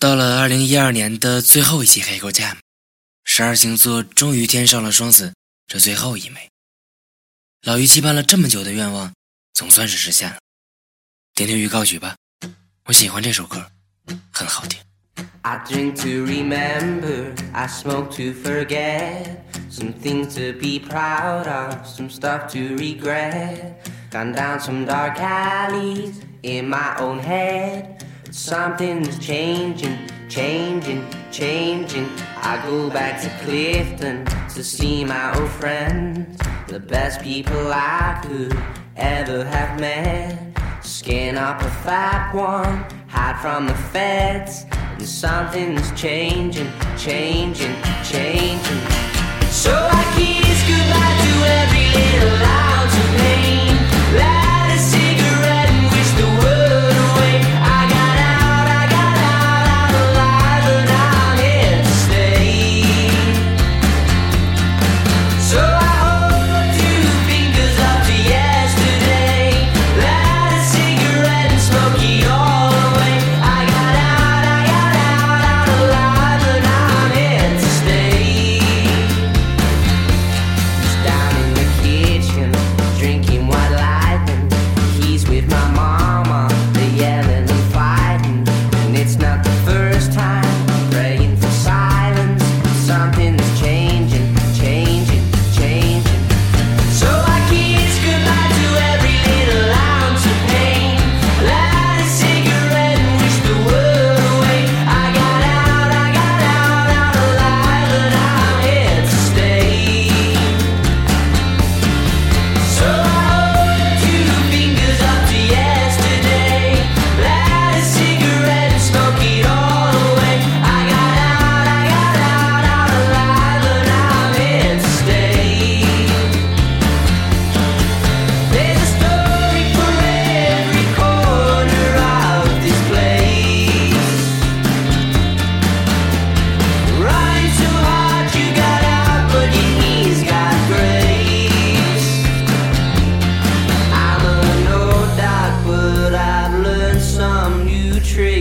到了二零一二年的最后一期黑狗站十二星座终于添上了双子这最后一枚。老于期盼了这么久的愿望，总算是实现了。听听预告曲吧，我喜欢这首歌，很好听。I drink to remember, I smoke to forget. Some things to be proud of, some stuff to regret. Gone down some dark alleys in my own head. Something's changing, changing, changing. I go back to Clifton to see my old friends. The best people I could ever have met. Skin up a fat one, hide from the feds. And something's changing, changing, changing. So I kiss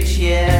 Yeah.